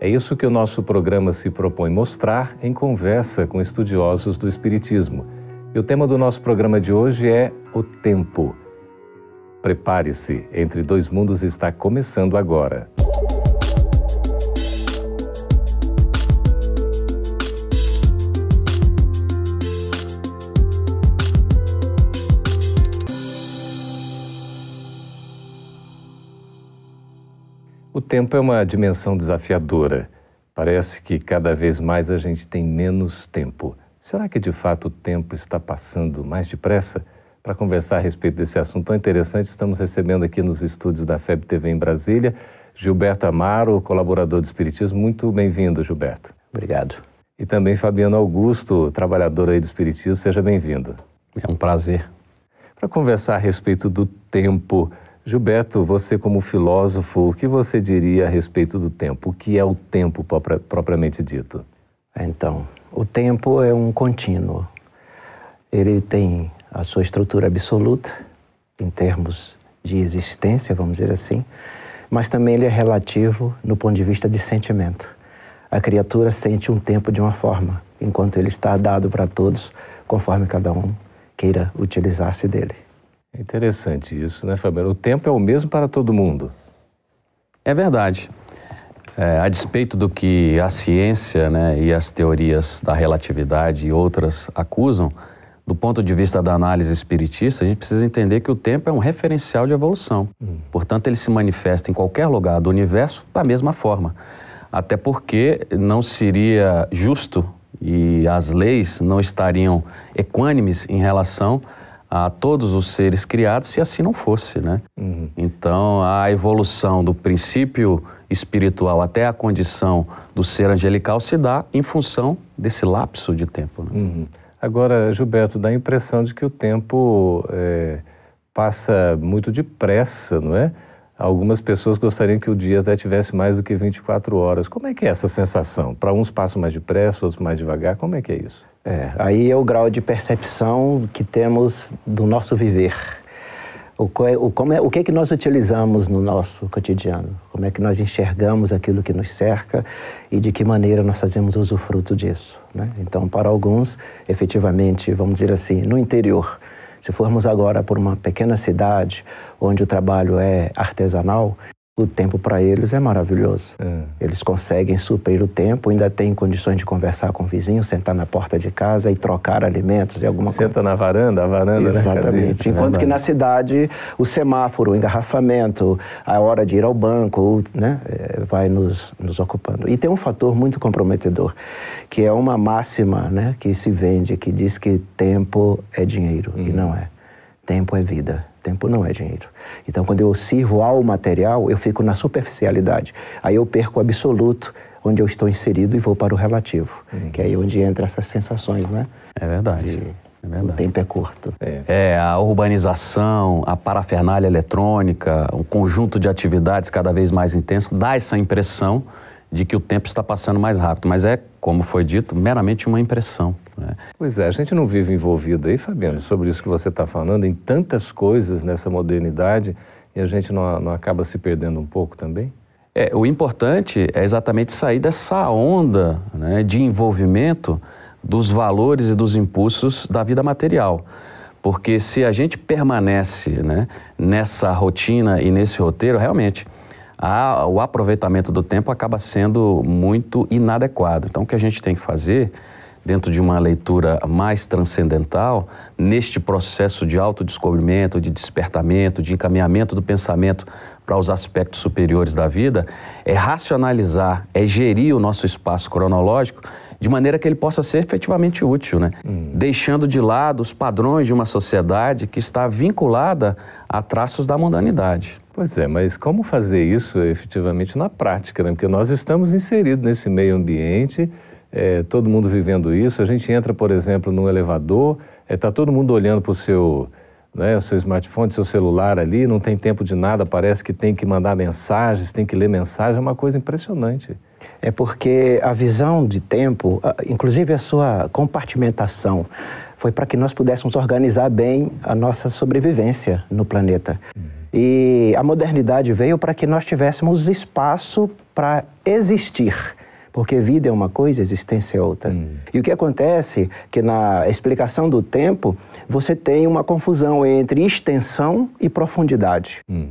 É isso que o nosso programa se propõe mostrar em conversa com estudiosos do Espiritismo. E o tema do nosso programa de hoje é o tempo. Prepare-se, Entre Dois Mundos está começando agora. O tempo é uma dimensão desafiadora. Parece que cada vez mais a gente tem menos tempo. Será que de fato o tempo está passando mais depressa? Para conversar a respeito desse assunto tão interessante, estamos recebendo aqui nos estúdios da FEB TV em Brasília Gilberto Amaro, colaborador do Espiritismo. Muito bem-vindo, Gilberto. Obrigado. E também Fabiano Augusto, trabalhador aí do Espiritismo. Seja bem-vindo. É um prazer. Para conversar a respeito do tempo, Gilberto, você como filósofo, o que você diria a respeito do tempo? O que é o tempo propriamente dito? Então, o tempo é um contínuo. Ele tem a sua estrutura absoluta em termos de existência, vamos dizer assim, mas também ele é relativo no ponto de vista de sentimento. A criatura sente um tempo de uma forma, enquanto ele está dado para todos, conforme cada um queira utilizar-se dele. É interessante isso, né, Fabiano? O tempo é o mesmo para todo mundo. É verdade. É, a despeito do que a ciência né, e as teorias da relatividade e outras acusam, do ponto de vista da análise espiritista, a gente precisa entender que o tempo é um referencial de evolução. Hum. Portanto, ele se manifesta em qualquer lugar do universo da mesma forma. Até porque não seria justo e as leis não estariam equânimes em relação a todos os seres criados se assim não fosse, né? Uhum. Então, a evolução do princípio espiritual até a condição do ser angelical se dá em função desse lapso de tempo. Né? Uhum. Agora, Gilberto, dá a impressão de que o tempo é, passa muito depressa, não é? Algumas pessoas gostariam que o dia até tivesse mais do que 24 horas. Como é que é essa sensação? Para uns passam mais depressa, outros mais devagar. Como é que é isso? É, aí é o grau de percepção que temos do nosso viver. O, o, como é, o que é que nós utilizamos no nosso cotidiano? Como é que nós enxergamos aquilo que nos cerca e de que maneira nós fazemos usufruto disso? Né? Então, para alguns, efetivamente, vamos dizer assim, no interior, se formos agora por uma pequena cidade onde o trabalho é artesanal, o tempo para eles é maravilhoso. É. Eles conseguem suprir o tempo, ainda têm condições de conversar com o vizinho, sentar na porta de casa e trocar alimentos e alguma coisa. Senta na varanda, a varanda, né, Exatamente. Né? Enquanto é que na cidade, o semáforo, o engarrafamento, a hora de ir ao banco, né, é, vai nos, nos ocupando. E tem um fator muito comprometedor, que é uma máxima né, que se vende, que diz que tempo é dinheiro, uhum. e não é. Tempo é vida. Tempo não é dinheiro. Então, quando eu sirvo ao material, eu fico na superficialidade. Aí eu perco o absoluto, onde eu estou inserido, e vou para o relativo, uhum. que é aí onde entra essas sensações, né? É verdade. De, é. O tempo é curto. É. é, a urbanização, a parafernália eletrônica, um conjunto de atividades cada vez mais intenso, dá essa impressão de que o tempo está passando mais rápido. Mas é, como foi dito, meramente uma impressão. Né? Pois é, a gente não vive envolvido aí, Fabiano, sobre isso que você está falando, em tantas coisas nessa modernidade e a gente não, não acaba se perdendo um pouco também? É, o importante é exatamente sair dessa onda né, de envolvimento dos valores e dos impulsos da vida material. Porque se a gente permanece né, nessa rotina e nesse roteiro, realmente a, o aproveitamento do tempo acaba sendo muito inadequado. Então, o que a gente tem que fazer dentro de uma leitura mais transcendental, neste processo de autodescobrimento, de despertamento, de encaminhamento do pensamento para os aspectos superiores da vida, é racionalizar, é gerir o nosso espaço cronológico de maneira que ele possa ser efetivamente útil, né? Hum. deixando de lado os padrões de uma sociedade que está vinculada a traços da mundanidade. Pois é, mas como fazer isso efetivamente na prática? Né? Porque nós estamos inseridos nesse meio ambiente é, todo mundo vivendo isso. A gente entra, por exemplo, num elevador, está é, todo mundo olhando para o seu, né, seu smartphone, seu celular ali, não tem tempo de nada, parece que tem que mandar mensagens, tem que ler mensagem, é uma coisa impressionante. É porque a visão de tempo, inclusive a sua compartimentação, foi para que nós pudéssemos organizar bem a nossa sobrevivência no planeta. Uhum. E a modernidade veio para que nós tivéssemos espaço para existir porque vida é uma coisa, existência é outra. Hum. E o que acontece é que na explicação do tempo, você tem uma confusão entre extensão e profundidade. Hum.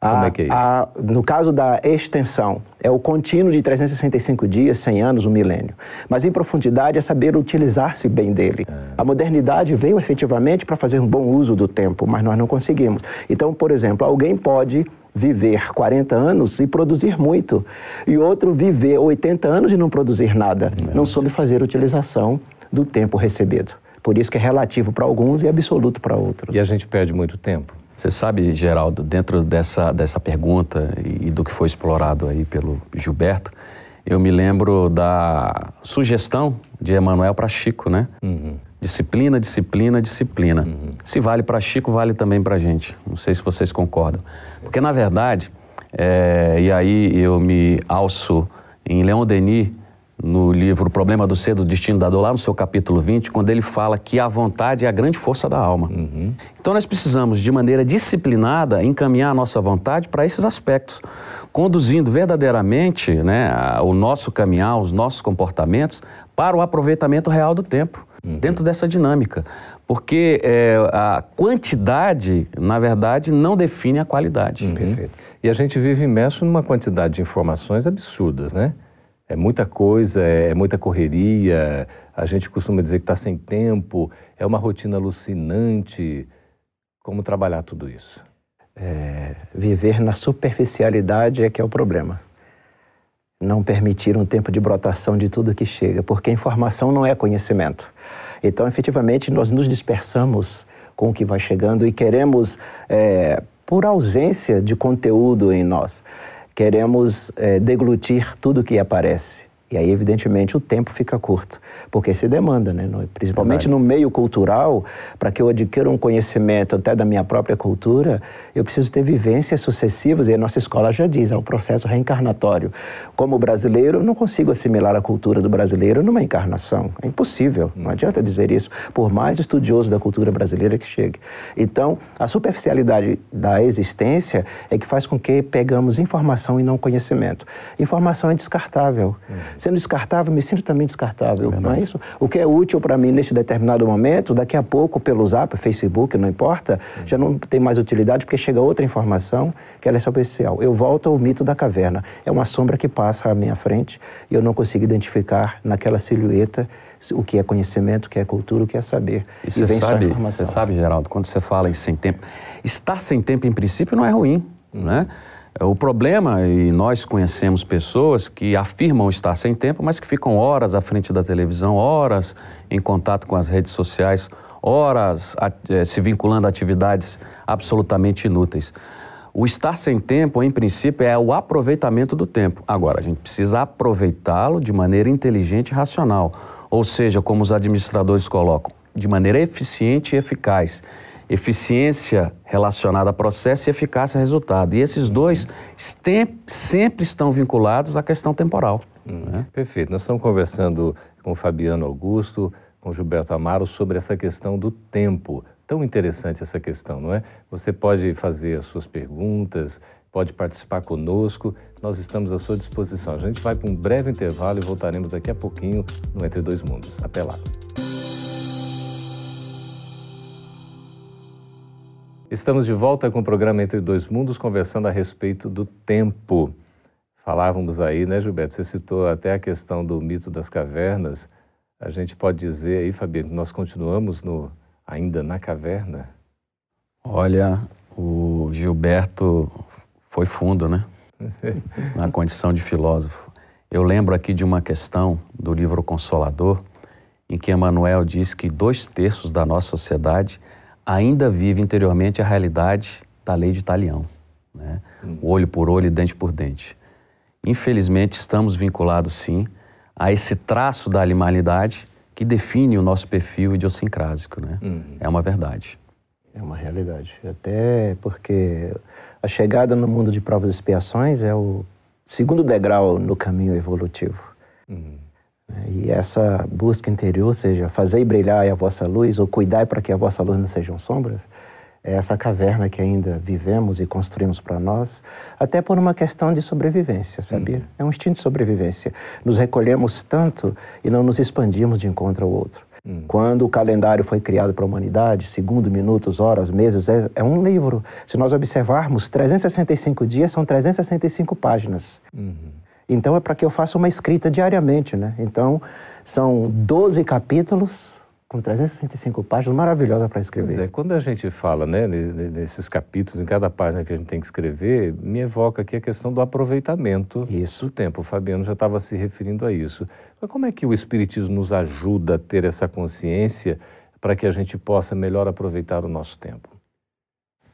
Como é que é isso? A, no caso da extensão, é o contínuo de 365 dias, 100 anos, um milênio. Mas em profundidade é saber utilizar-se bem dele. É. A modernidade veio efetivamente para fazer um bom uso do tempo, mas nós não conseguimos. Então, por exemplo, alguém pode viver 40 anos e produzir muito, e outro viver 80 anos e não produzir nada. É. Não soube fazer utilização do tempo recebido. Por isso que é relativo para alguns e absoluto para outros. E a gente perde muito tempo. Você sabe, Geraldo, dentro dessa, dessa pergunta e, do que foi explorado aí pelo Gilberto, eu me lembro da sugestão de Emanuel para Chico, né? Uhum. Disciplina, disciplina, disciplina. Uhum. Se vale para Chico, vale também para a gente. Não sei se vocês concordam. Porque, na verdade, é, e aí eu me alço em Leon Denis, no livro O Problema do Ser, do Destino da Dor, lá no seu capítulo 20, quando ele fala que a vontade é a grande força da alma. Uhum. Então nós precisamos, de maneira disciplinada, encaminhar a nossa vontade para esses aspectos, conduzindo verdadeiramente né, o nosso caminhar, os nossos comportamentos para o aproveitamento real do tempo, uhum. dentro dessa dinâmica. Porque é, a quantidade, na verdade, não define a qualidade. Uhum. Perfeito. E a gente vive imerso numa quantidade de informações absurdas, né? É muita coisa, é, é muita correria, a gente costuma dizer que está sem tempo, é uma rotina alucinante. Como trabalhar tudo isso? É, viver na superficialidade é que é o problema. Não permitir um tempo de brotação de tudo que chega, porque informação não é conhecimento. Então, efetivamente, nós nos dispersamos com o que vai chegando e queremos, é, por ausência de conteúdo em nós, queremos é, deglutir tudo que aparece. E aí, evidentemente, o tempo fica curto, porque se demanda, né? principalmente Verdade. no meio cultural, para que eu adquira um conhecimento até da minha própria cultura, eu preciso ter vivências sucessivas, e a nossa escola já diz, é um processo reencarnatório. Como brasileiro, eu não consigo assimilar a cultura do brasileiro numa encarnação. É impossível, não adianta dizer isso, por mais estudioso da cultura brasileira que chegue. Então, a superficialidade da existência é que faz com que pegamos informação e não conhecimento. Informação é descartável. Hum. Sendo descartável, me sinto também descartável, é não é isso? O que é útil para mim neste determinado momento, daqui a pouco, pelo Zap, Facebook, não importa, uhum. já não tem mais utilidade porque chega outra informação que ela é superficial. Eu volto ao mito da caverna. É uma sombra que passa à minha frente e eu não consigo identificar naquela silhueta o que é conhecimento, o que é cultura, o que é saber. E você sabe, você sabe, Geraldo, quando você fala em sem tempo, estar sem tempo em princípio não é ruim, né? O problema, e nós conhecemos pessoas que afirmam estar sem tempo, mas que ficam horas à frente da televisão, horas em contato com as redes sociais, horas eh, se vinculando a atividades absolutamente inúteis. O estar sem tempo, em princípio, é o aproveitamento do tempo. Agora, a gente precisa aproveitá-lo de maneira inteligente e racional, ou seja, como os administradores colocam, de maneira eficiente e eficaz eficiência relacionada a processo e eficácia a resultado. E esses dois sempre estão vinculados à questão temporal. Hum, né? Perfeito. Nós estamos conversando com o Fabiano Augusto, com o Gilberto Amaro sobre essa questão do tempo. Tão interessante essa questão, não é? Você pode fazer as suas perguntas, pode participar conosco, nós estamos à sua disposição. A gente vai para um breve intervalo e voltaremos daqui a pouquinho no Entre Dois Mundos. Até lá. Estamos de volta com o programa Entre Dois Mundos, conversando a respeito do tempo. Falávamos aí, né, Gilberto? Você citou até a questão do mito das cavernas. A gente pode dizer aí, Fabiano, nós continuamos no, ainda na caverna? Olha, o Gilberto foi fundo, né? na condição de filósofo. Eu lembro aqui de uma questão do livro Consolador, em que Emmanuel diz que dois terços da nossa sociedade ainda vive interiormente a realidade da lei de Talião, né? Hum. olho por olho e dente por dente. Infelizmente, estamos vinculados, sim, a esse traço da animalidade que define o nosso perfil idiosincrásico, né? Uhum. É uma verdade. É uma realidade. Até porque a chegada no mundo de provas e expiações é o segundo degrau no caminho evolutivo. Uhum. E essa busca interior, seja fazer brilhar a vossa luz ou cuidar para que a vossa luz não sejam sombras, é essa caverna que ainda vivemos e construímos para nós, até por uma questão de sobrevivência, sabia? Uhum. É um instinto de sobrevivência. Nos recolhemos tanto e não nos expandimos de encontro ao outro. Uhum. Quando o calendário foi criado para a humanidade, segundo, minutos, horas, meses, é, é, um livro. Se nós observarmos, 365 dias são 365 páginas. Uhum. Então é para que eu faça uma escrita diariamente, né? Então são 12 capítulos com 365 páginas, maravilhosa para escrever. É, quando a gente fala né, nesses capítulos, em cada página que a gente tem que escrever, me evoca aqui a questão do aproveitamento isso. do tempo. O Fabiano já estava se referindo a isso. Mas como é que o Espiritismo nos ajuda a ter essa consciência para que a gente possa melhor aproveitar o nosso tempo?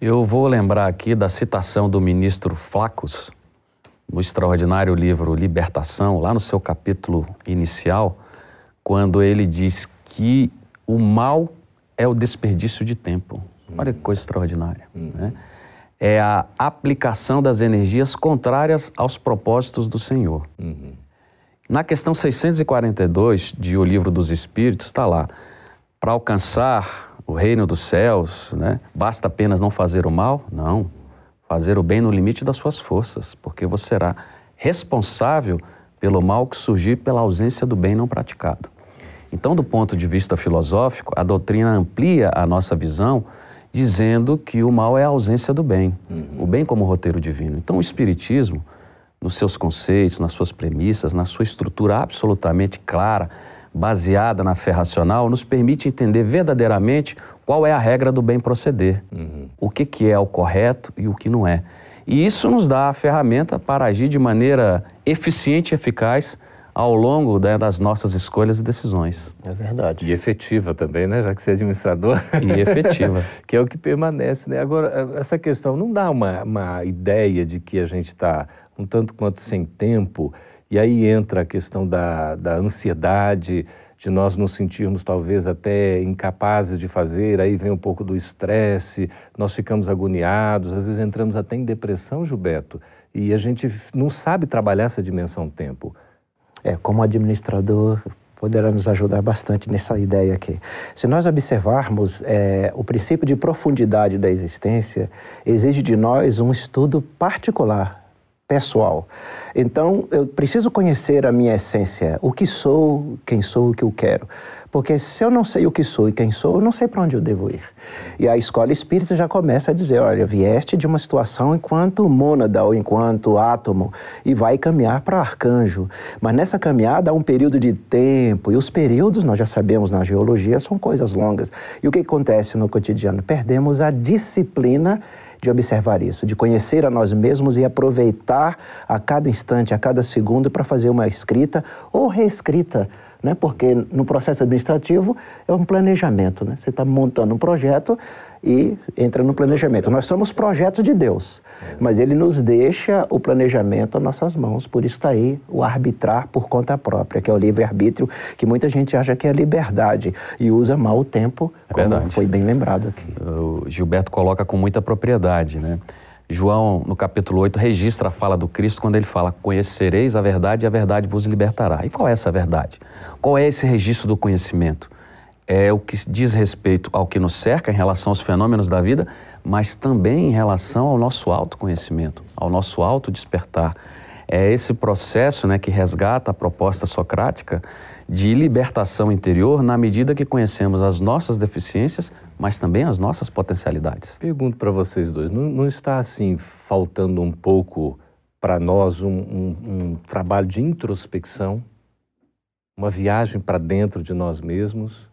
Eu vou lembrar aqui da citação do ministro Flacos, no extraordinário livro Libertação, lá no seu capítulo inicial, quando ele diz que o mal é o desperdício de tempo. Olha que coisa extraordinária. Uhum. Né? É a aplicação das energias contrárias aos propósitos do Senhor. Uhum. Na questão 642 de O Livro dos Espíritos, está lá: para alcançar o reino dos céus, né, basta apenas não fazer o mal? Não. Fazer o bem no limite das suas forças, porque você será responsável pelo mal que surgir pela ausência do bem não praticado. Então, do ponto de vista filosófico, a doutrina amplia a nossa visão, dizendo que o mal é a ausência do bem, uhum. o bem como roteiro divino. Então, o Espiritismo, nos seus conceitos, nas suas premissas, na sua estrutura absolutamente clara, baseada na fé racional, nos permite entender verdadeiramente qual é a regra do bem proceder, uhum. o que, que é o correto e o que não é. E isso nos dá a ferramenta para agir de maneira eficiente e eficaz ao longo né, das nossas escolhas e decisões. É verdade. E efetiva também, né? Já que você é administrador. E efetiva. que é o que permanece, né? Agora, essa questão não dá uma, uma ideia de que a gente está um tanto quanto sem tempo, e aí entra a questão da, da ansiedade, de nós nos sentirmos talvez até incapazes de fazer, aí vem um pouco do estresse, nós ficamos agoniados, às vezes entramos até em depressão, Gilberto, e a gente não sabe trabalhar essa dimensão tempo é, como administrador, poderá nos ajudar bastante nessa ideia aqui. Se nós observarmos, é, o princípio de profundidade da existência exige de nós um estudo particular, pessoal. Então, eu preciso conhecer a minha essência, o que sou, quem sou, o que eu quero. Porque se eu não sei o que sou e quem sou, eu não sei para onde eu devo ir. E a escola espírita já começa a dizer: olha, vieste de uma situação enquanto mônada ou enquanto átomo e vai caminhar para arcanjo. Mas nessa caminhada há um período de tempo, e os períodos, nós já sabemos na geologia, são coisas longas. E o que acontece no cotidiano? Perdemos a disciplina de observar isso, de conhecer a nós mesmos e aproveitar a cada instante, a cada segundo para fazer uma escrita ou reescrita né? porque no processo administrativo é um planejamento. Né? Você está montando um projeto e entra no planejamento. Nós somos projetos de Deus, mas Ele nos deixa o planejamento às nossas mãos. Por isso está aí o arbitrar por conta própria, que é o livre-arbítrio, que muita gente acha que é liberdade e usa mal o tempo, é como verdade. foi bem lembrado aqui. O Gilberto coloca com muita propriedade, né? João, no capítulo 8, registra a fala do Cristo quando ele fala: Conhecereis a verdade e a verdade vos libertará. E qual é essa verdade? Qual é esse registro do conhecimento? É o que diz respeito ao que nos cerca em relação aos fenômenos da vida, mas também em relação ao nosso autoconhecimento, ao nosso autodespertar. É esse processo né, que resgata a proposta socrática de libertação interior na medida que conhecemos as nossas deficiências, mas também as nossas potencialidades. Pergunto para vocês dois, não, não, está assim faltando um pouco para nós um, um, um trabalho de introspecção, uma viagem para dentro de nós mesmos?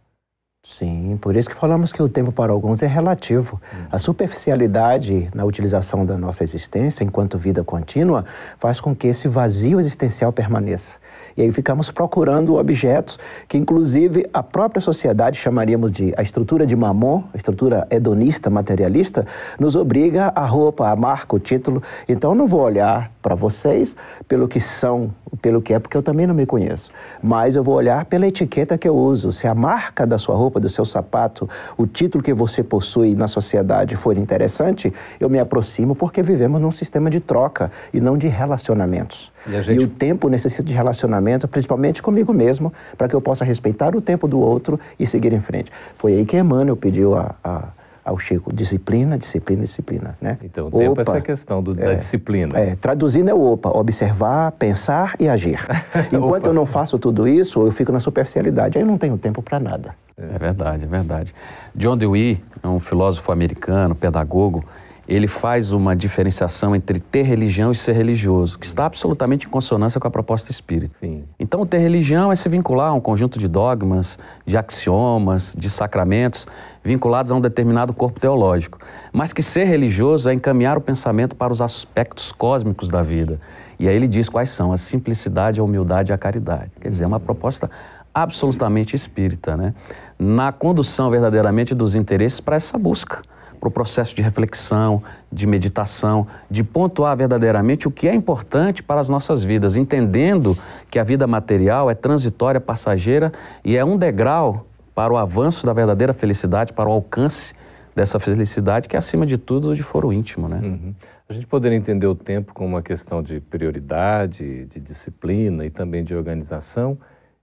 Sim, por isso que falamos que o tempo para alguns é relativo. Uhum. A superficialidade na utilização da nossa existência enquanto vida contínua faz com que esse vazio existencial permaneça. E aí ficamos procurando objetos que, inclusive, a própria sociedade chamaríamos de a estrutura de mamon, a estrutura hedonista, materialista, nos obriga a roupa, a marca, o título. Então, não vou olhar para vocês pelo que são, pelo que é, porque eu também não me conheço. Mas eu vou olhar pela etiqueta que eu uso. Se a marca da sua roupa, do seu sapato, o título que você possui na sociedade for interessante, eu me aproximo porque vivemos num sistema de troca e não de relacionamentos. E, gente... e o tempo necessita de relacionamento, principalmente comigo mesmo, para que eu possa respeitar o tempo do outro e seguir em frente. Foi aí que Emmanuel pediu a, a ao Chico, disciplina, disciplina, disciplina, né? Então, o tempo é essa questão do, é, da disciplina. É, traduzindo é o OPA, observar, pensar e agir. Enquanto eu não faço tudo isso, eu fico na superficialidade, aí eu não tenho tempo para nada. É verdade, é verdade. John Dewey, é um filósofo americano, pedagogo, ele faz uma diferenciação entre ter religião e ser religioso, que está absolutamente em consonância com a proposta espírita. Sim. Então, ter religião é se vincular a um conjunto de dogmas, de axiomas, de sacramentos, vinculados a um determinado corpo teológico. Mas que ser religioso é encaminhar o pensamento para os aspectos cósmicos da vida. E aí ele diz quais são a simplicidade, a humildade e a caridade. Quer dizer, é uma proposta absolutamente espírita, né? Na condução verdadeiramente dos interesses para essa busca para o processo de reflexão, de meditação, de pontuar verdadeiramente o que é importante para as nossas vidas, entendendo que a vida material é transitória, passageira e é um degrau para o avanço da verdadeira felicidade, para o alcance dessa felicidade que é, acima de tudo, de foro íntimo, né? Uhum. A gente poderia entender o tempo como uma questão de prioridade, de disciplina e também de organização,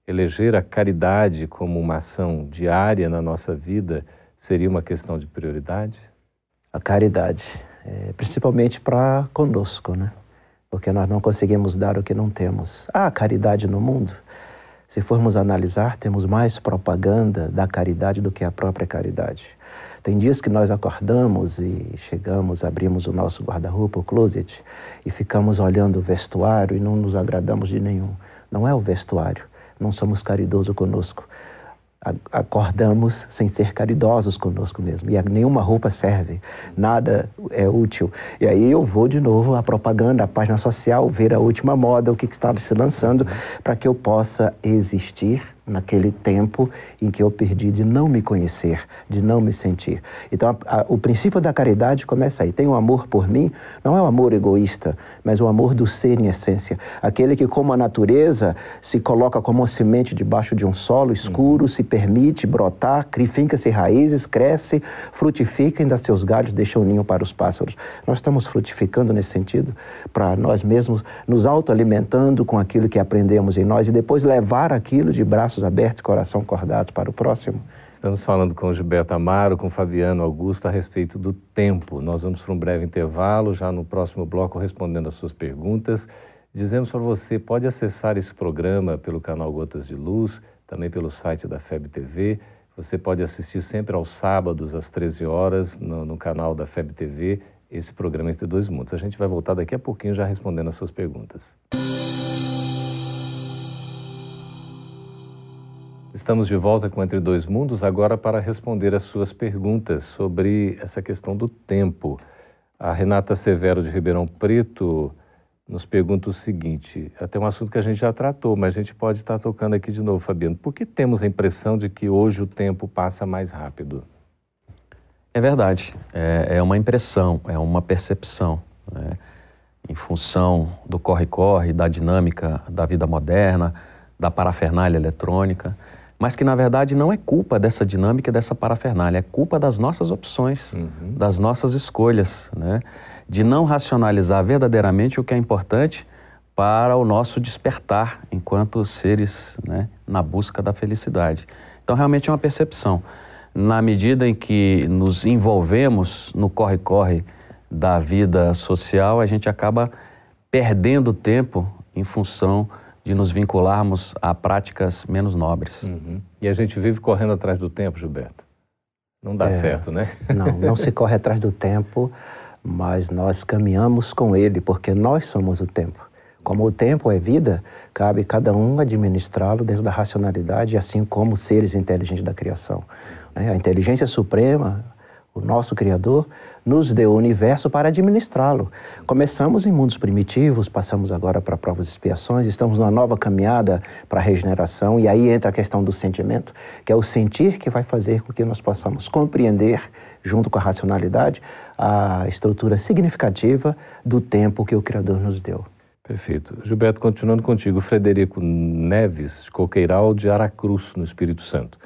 eleger a caridade como uma ação diária na nossa vida seria uma questão de prioridade? A caridade, é, principalmente para conosco, né? Porque nós não conseguimos dar o que não temos. Há caridade no mundo? Se formos analisar, temos mais propaganda da caridade do que a própria caridade. Tem dias que nós acordamos e chegamos, abrimos o nosso guarda-roupa, o closet, e ficamos olhando o vestuário e não nos agradamos de nenhum. Não é o vestuário, não somos caridosos conosco acordamos sem ser caridosos conosco mesmo. E nenhuma roupa serve, nada é útil. E aí eu vou de novo à propaganda, à página social, ver a última moda, o que está se lançando, para que eu possa existir naquele tempo em que eu perdi de não me conhecer, de não me sentir. Então, a, a, o princípio da caridade começa aí. Tem um amor por mim, não é um amor egoísta, mas o amor do ser em essência. Aquele que, como a natureza, se coloca como uma semente debaixo de um solo escuro, uhum. se permite brotar, finca-se raízes, cresce, frutifica e dá seus galhos, deixa o um ninho para os pássaros. Nós estamos frutificando nesse sentido, para nós mesmos nos autoalimentando com aquilo que aprendemos em nós e depois levar aquilo de braços braços abertos, coração cordado para o próximo. Estamos falando com Gilberto Amaro, com Fabiano Augusto a respeito do tempo. Nós vamos para um breve intervalo, já no próximo bloco respondendo as suas perguntas. Dizemos para você, pode acessar esse programa pelo canal Gotas de Luz, também pelo site da FEB TV. Você pode assistir sempre aos sábados, às 13 horas, no, no canal da FEB TV, esse programa Entre Dois Mundos. A gente vai voltar daqui a pouquinho já respondendo as suas perguntas. Estamos de volta com Entre Dois Mundos, agora para responder as suas perguntas sobre essa questão do tempo. A Renata Severo de Ribeirão Preto nos pergunta o seguinte: até um assunto que a gente já tratou, mas a gente pode estar tocando aqui de novo, Fabiano. Por que temos a impressão de que hoje o tempo passa mais rápido? É verdade. É, é uma impressão, é uma percepção. Né? Em função do corre-corre, da dinâmica da vida moderna, da parafernália eletrônica mas que na verdade não é culpa dessa dinâmica, dessa parafernália, é culpa das nossas opções, uhum. das nossas escolhas, né? de não racionalizar verdadeiramente o que é importante para o nosso despertar enquanto seres né, na busca da felicidade. Então, realmente é uma percepção. Na medida em que nos envolvemos no corre-corre da vida social, a gente acaba perdendo tempo em função de nos vincularmos a práticas menos nobres. Uhum. E a gente vive correndo atrás do tempo, Gilberto. Não dá é, certo, né? Não, não se corre atrás do tempo, mas nós caminhamos com ele, porque nós somos o tempo. Como o tempo é vida, cabe cada um administrá-lo dentro da racionalidade, assim como seres inteligentes da criação. Né? A inteligência suprema, o nosso Criador, nos deu o universo para administrá-lo. Começamos em mundos primitivos, passamos agora para provas e expiações, estamos numa nova caminhada para a regeneração, e aí entra a questão do sentimento, que é o sentir que vai fazer com que nós possamos compreender, junto com a racionalidade, a estrutura significativa do tempo que o Criador nos deu. Perfeito. Gilberto, continuando contigo, Frederico Neves, Coqueiral de Aracruz, no Espírito Santo.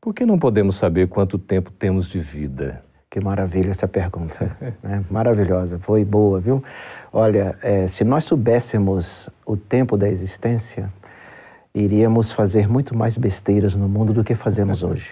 Por que não podemos saber quanto tempo temos de vida? Que maravilha essa pergunta, né? maravilhosa, foi boa, viu? Olha, é, se nós soubéssemos o tempo da existência, iríamos fazer muito mais besteiras no mundo do que fazemos hoje.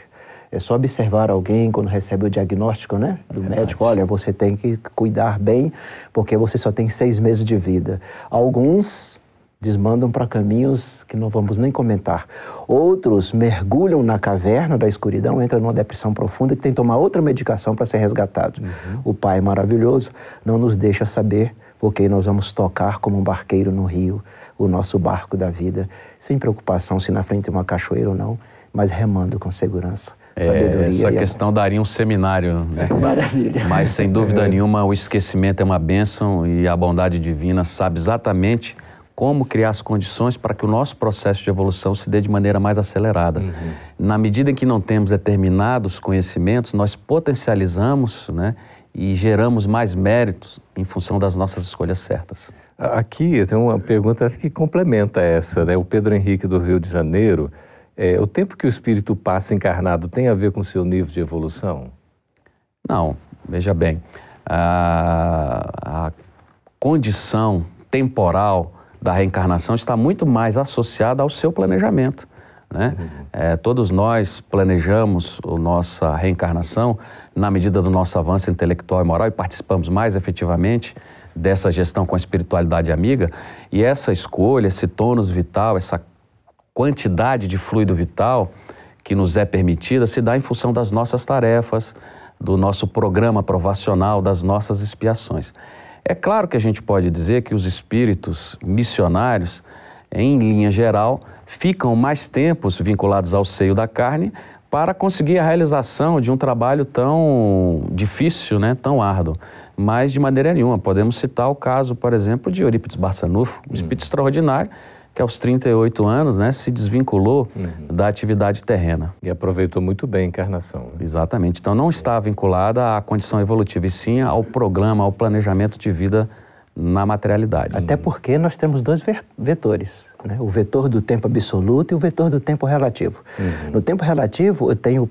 É só observar alguém quando recebe o diagnóstico, né, do é médico. Olha, você tem que cuidar bem, porque você só tem seis meses de vida. Alguns desmandam para caminhos que não vamos nem comentar. Outros mergulham na caverna da escuridão, entram numa depressão profunda e tem que tomar outra medicação para ser resgatado. Uhum. O Pai maravilhoso não nos deixa saber, porque nós vamos tocar como um barqueiro no rio o nosso barco da vida, sem preocupação se na frente tem uma cachoeira ou não, mas remando com segurança. É, essa questão daria um seminário. Né? Maravilha. Mas, sem dúvida nenhuma, o esquecimento é uma bênção e a bondade divina sabe exatamente como criar as condições para que o nosso processo de evolução se dê de maneira mais acelerada. Uhum. Na medida em que não temos determinados conhecimentos, nós potencializamos né, e geramos mais méritos em função das nossas escolhas certas. Aqui tem uma pergunta que complementa essa, né? O Pedro Henrique do Rio de Janeiro, é, o tempo que o espírito passa encarnado tem a ver com o seu nível de evolução? Não, veja bem, a, a condição temporal da reencarnação está muito mais associada ao seu planejamento. Né? Uhum. É, todos nós planejamos a nossa reencarnação na medida do nosso avanço intelectual e moral e participamos mais efetivamente dessa gestão com a espiritualidade amiga. E essa escolha, esse tônus vital, essa quantidade de fluido vital que nos é permitida se dá em função das nossas tarefas, do nosso programa provacional, das nossas expiações. É claro que a gente pode dizer que os espíritos missionários, em linha geral, ficam mais tempos vinculados ao seio da carne para conseguir a realização de um trabalho tão difícil, né, tão árduo. Mas, de maneira nenhuma, podemos citar o caso, por exemplo, de Eurípides Barçanufo, um espírito hum. extraordinário, que aos 38 anos né, se desvinculou uhum. da atividade terrena. E aproveitou muito bem a encarnação. Né? Exatamente. Então não está vinculada à condição evolutiva, e sim ao programa, ao planejamento de vida na materialidade. Até porque nós temos dois vetores, né? o vetor do tempo absoluto e o vetor do tempo relativo. Uhum. No tempo relativo, eu tenho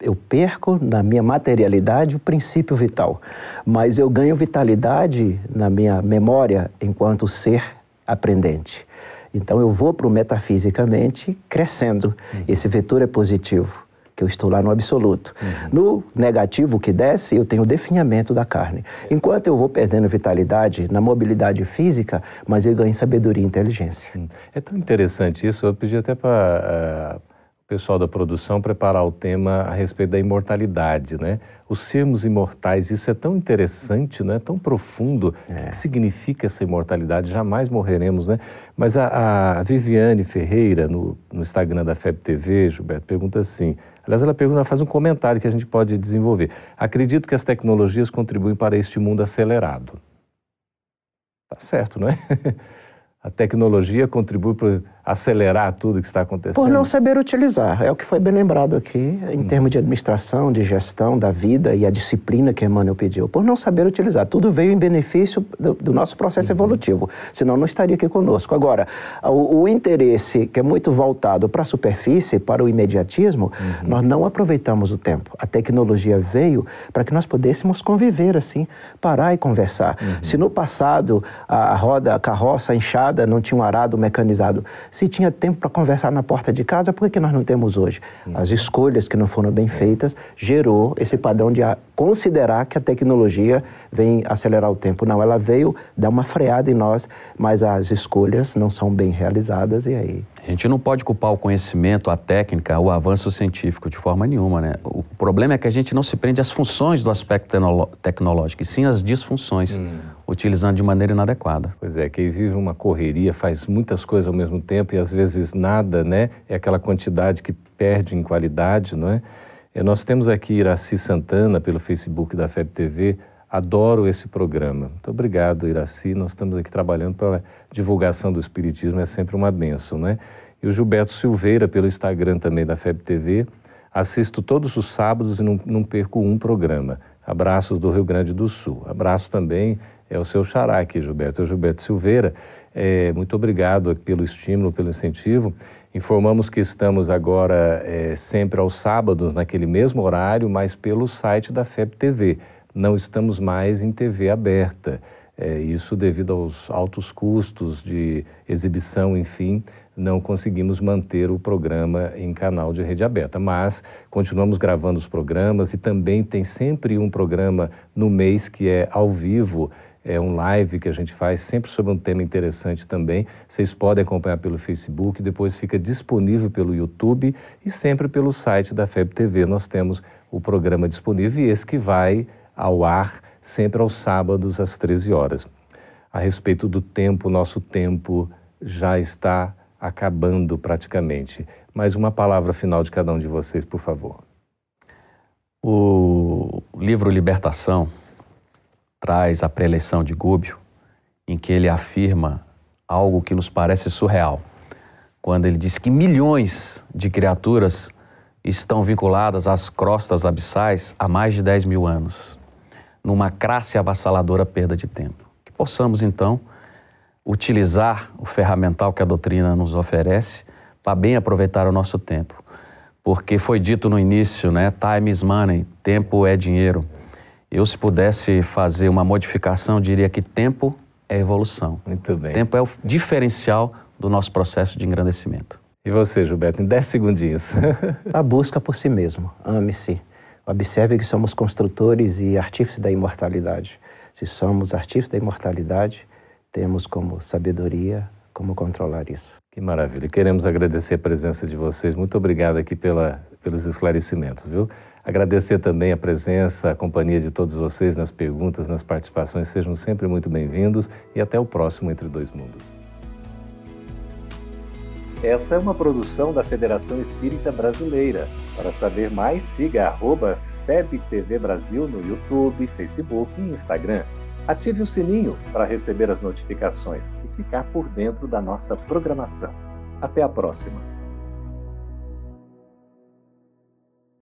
eu perco na minha materialidade o princípio vital, mas eu ganho vitalidade na minha memória enquanto ser aprendente. Então eu vou para o metafisicamente crescendo. Uhum. Esse vetor é positivo, que eu estou lá no absoluto. Uhum. No negativo que desce, eu tenho o definhamento da carne. Enquanto eu vou perdendo vitalidade na mobilidade física, mas eu ganho sabedoria e inteligência. É tão interessante isso, eu pedi até para. Uh pessoal da produção preparar o tema a respeito da imortalidade, né? Os sermos imortais, isso é tão interessante, né? Tão profundo. É. O que significa essa imortalidade? Jamais morreremos, né? Mas a, a Viviane Ferreira, no, no, Instagram da FEB TV, Gilberto, pergunta assim. Aliás, ela pergunta, faz um comentário que a gente pode desenvolver. Acredito que as tecnologias contribuem para este mundo acelerado. Tá certo, não é? a tecnologia contribui para acelerar tudo que está acontecendo? Por não saber utilizar. É o que foi bem lembrado aqui, em hum. termos de administração, de gestão da vida e a disciplina que Emmanuel pediu. Por não saber utilizar. Tudo veio em benefício do, do nosso processo uhum. evolutivo. Senão não estaria aqui conosco. Agora, o, o interesse que é muito voltado para a superfície, para o imediatismo, uhum. nós não aproveitamos o tempo. A tecnologia veio para que nós pudéssemos conviver assim, parar e conversar. Uhum. Se no passado a roda, a carroça, a enxada não tinha um arado mecanizado, se tinha tempo para conversar na porta de casa, por que, que nós não temos hoje? As escolhas que não foram bem feitas gerou esse padrão de considerar que a tecnologia vem acelerar o tempo. Não, ela veio dar uma freada em nós, mas as escolhas não são bem realizadas e aí a gente não pode culpar o conhecimento, a técnica, o avanço científico de forma nenhuma, né? O problema é que a gente não se prende às funções do aspecto tecnológico, e sim às disfunções, hum. Utilizando de maneira inadequada. Pois é, quem vive uma correria faz muitas coisas ao mesmo tempo e às vezes nada, né? É aquela quantidade que perde em qualidade, não é? É, nós temos aqui Iraci Santana pelo Facebook da FEB TV. Adoro esse programa. Muito obrigado, Iraci. Nós estamos aqui trabalhando para divulgação do Espiritismo, é sempre uma benção, né? E o Gilberto Silveira pelo Instagram também da FEB TV. Assisto todos os sábados e não, não perco um programa. Abraços do Rio Grande do Sul. Abraço também é o seu xará aqui, Gilberto, é o Gilberto Silveira. É, muito obrigado pelo estímulo, pelo incentivo. Informamos que estamos agora é, sempre aos sábados, naquele mesmo horário, mas pelo site da FEB TV. Não estamos mais em TV aberta. É, isso devido aos altos custos de exibição, enfim, não conseguimos manter o programa em canal de rede aberta, mas continuamos gravando os programas e também tem sempre um programa no mês que é ao vivo é um live que a gente faz sempre sobre um tema interessante também. Vocês podem acompanhar pelo Facebook, depois fica disponível pelo YouTube e sempre pelo site da FEB TV. Nós temos o programa disponível e esse que vai ao ar sempre aos sábados às 13 horas. A respeito do tempo, nosso tempo já está acabando praticamente. Mais uma palavra final de cada um de vocês, por favor. O livro Libertação traz a pré-eleição de Gúbio, em que ele afirma algo que nos parece surreal, quando ele diz que milhões de criaturas estão vinculadas às crostas abissais há mais de 10 mil anos, numa crasse avassaladora perda de tempo. Que possamos, então, utilizar o ferramental que a doutrina nos oferece para bem aproveitar o nosso tempo. Porque foi dito no início, né? Time is money, tempo é dinheiro. Eu, se pudesse fazer uma modificação, diria que tempo é evolução. Muito bem. Tempo é o diferencial do nosso processo de engrandecimento. E você, Gilberto, em 10 segundinhos. a busca por si mesmo. Ame-se. Observe que somos construtores e artífices da imortalidade. Se somos artífices da imortalidade, temos como sabedoria como controlar isso. Que maravilha. Queremos agradecer a presença de vocês. Muito obrigado aqui pela, pelos esclarecimentos, viu? Agradecer também a presença, a companhia de todos vocês nas perguntas, nas participações. Sejam sempre muito bem-vindos e até o próximo Entre Dois Mundos. Essa é uma produção da Federação Espírita Brasileira. Para saber mais, siga arroba FebTV Brasil no YouTube, Facebook e Instagram. Ative o sininho para receber as notificações e ficar por dentro da nossa programação. Até a próxima!